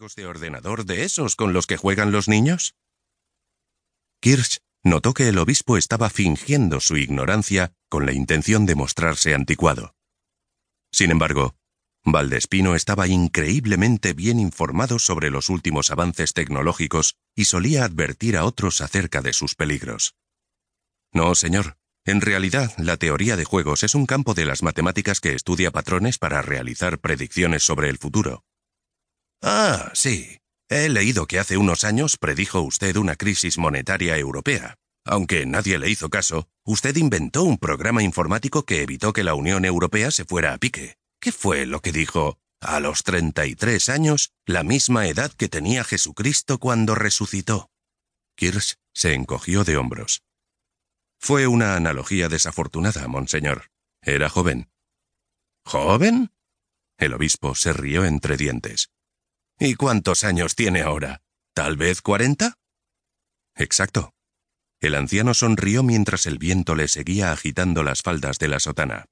juegos de ordenador de esos con los que juegan los niños? Kirsch notó que el obispo estaba fingiendo su ignorancia con la intención de mostrarse anticuado. Sin embargo, Valdespino estaba increíblemente bien informado sobre los últimos avances tecnológicos y solía advertir a otros acerca de sus peligros. No, señor. En realidad, la teoría de juegos es un campo de las matemáticas que estudia patrones para realizar predicciones sobre el futuro. Ah, sí. He leído que hace unos años predijo usted una crisis monetaria europea. Aunque nadie le hizo caso, usted inventó un programa informático que evitó que la Unión Europea se fuera a pique. ¿Qué fue lo que dijo? A los 33 años, la misma edad que tenía Jesucristo cuando resucitó. Kirsch se encogió de hombros. Fue una analogía desafortunada, monseñor. Era joven. ¿Joven? El obispo se rió entre dientes. ¿Y cuántos años tiene ahora? ¿Tal vez cuarenta? Exacto. El anciano sonrió mientras el viento le seguía agitando las faldas de la sotana.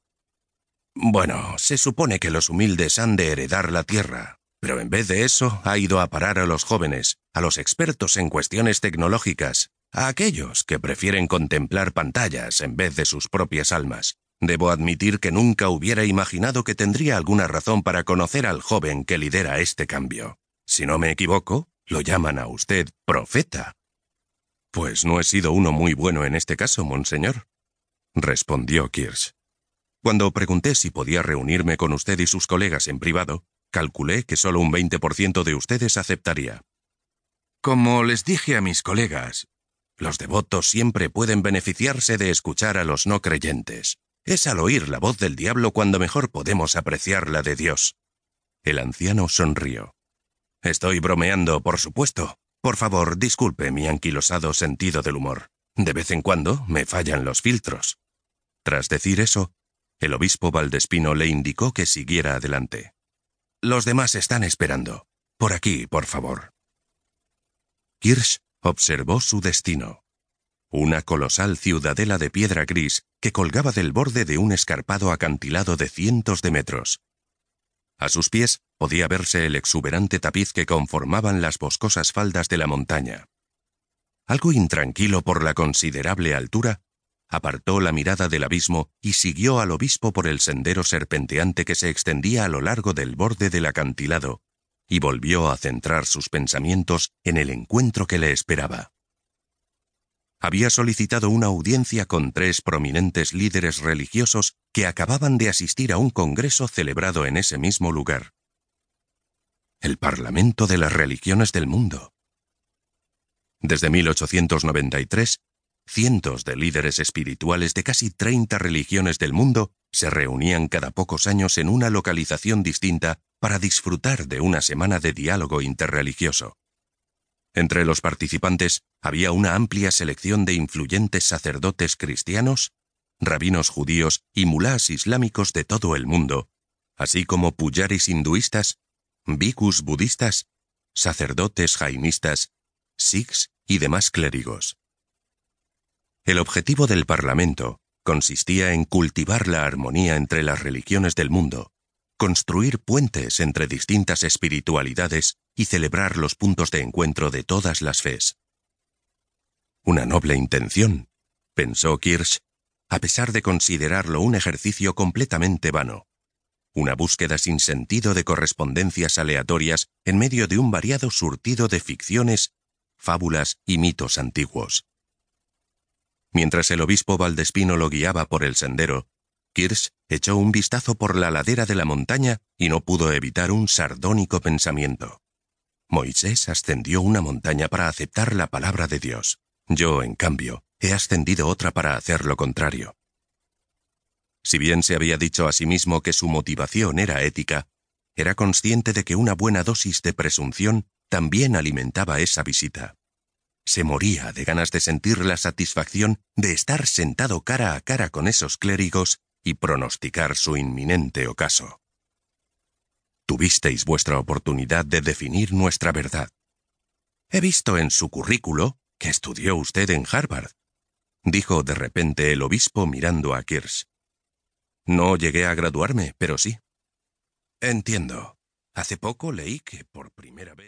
Bueno, se supone que los humildes han de heredar la tierra, pero en vez de eso ha ido a parar a los jóvenes, a los expertos en cuestiones tecnológicas, a aquellos que prefieren contemplar pantallas en vez de sus propias almas. Debo admitir que nunca hubiera imaginado que tendría alguna razón para conocer al joven que lidera este cambio. Si no me equivoco, lo llaman a usted profeta. Pues no he sido uno muy bueno en este caso, monseñor, respondió Kirsch. Cuando pregunté si podía reunirme con usted y sus colegas en privado, calculé que solo un 20% de ustedes aceptaría. Como les dije a mis colegas, los devotos siempre pueden beneficiarse de escuchar a los no creyentes. Es al oír la voz del diablo cuando mejor podemos apreciar la de Dios. El anciano sonrió. Estoy bromeando, por supuesto. Por favor, disculpe mi anquilosado sentido del humor. De vez en cuando me fallan los filtros. Tras decir eso, el obispo Valdespino le indicó que siguiera adelante. Los demás están esperando. Por aquí, por favor. Kirsch observó su destino una colosal ciudadela de piedra gris que colgaba del borde de un escarpado acantilado de cientos de metros. A sus pies podía verse el exuberante tapiz que conformaban las boscosas faldas de la montaña. Algo intranquilo por la considerable altura, apartó la mirada del abismo y siguió al obispo por el sendero serpenteante que se extendía a lo largo del borde del acantilado, y volvió a centrar sus pensamientos en el encuentro que le esperaba había solicitado una audiencia con tres prominentes líderes religiosos que acababan de asistir a un congreso celebrado en ese mismo lugar. El Parlamento de las Religiones del Mundo. Desde 1893, cientos de líderes espirituales de casi 30 religiones del mundo se reunían cada pocos años en una localización distinta para disfrutar de una semana de diálogo interreligioso. Entre los participantes había una amplia selección de influyentes sacerdotes cristianos, rabinos judíos y mulás islámicos de todo el mundo, así como puyaris hinduistas, bhikkhus budistas, sacerdotes jainistas, sikhs y demás clérigos. El objetivo del Parlamento consistía en cultivar la armonía entre las religiones del mundo, construir puentes entre distintas espiritualidades y celebrar los puntos de encuentro de todas las fes. Una noble intención, pensó Kirsch, a pesar de considerarlo un ejercicio completamente vano. Una búsqueda sin sentido de correspondencias aleatorias en medio de un variado surtido de ficciones, fábulas y mitos antiguos. Mientras el obispo Valdespino lo guiaba por el sendero, Kirsch echó un vistazo por la ladera de la montaña y no pudo evitar un sardónico pensamiento. Moisés ascendió una montaña para aceptar la palabra de Dios. Yo, en cambio, he ascendido otra para hacer lo contrario. Si bien se había dicho a sí mismo que su motivación era ética, era consciente de que una buena dosis de presunción también alimentaba esa visita. Se moría de ganas de sentir la satisfacción de estar sentado cara a cara con esos clérigos y pronosticar su inminente ocaso. Tuvisteis vuestra oportunidad de definir nuestra verdad. He visto en su currículo que estudió usted en Harvard, dijo de repente el obispo mirando a Kirsch. No llegué a graduarme, pero sí. Entiendo. Hace poco leí que por primera vez.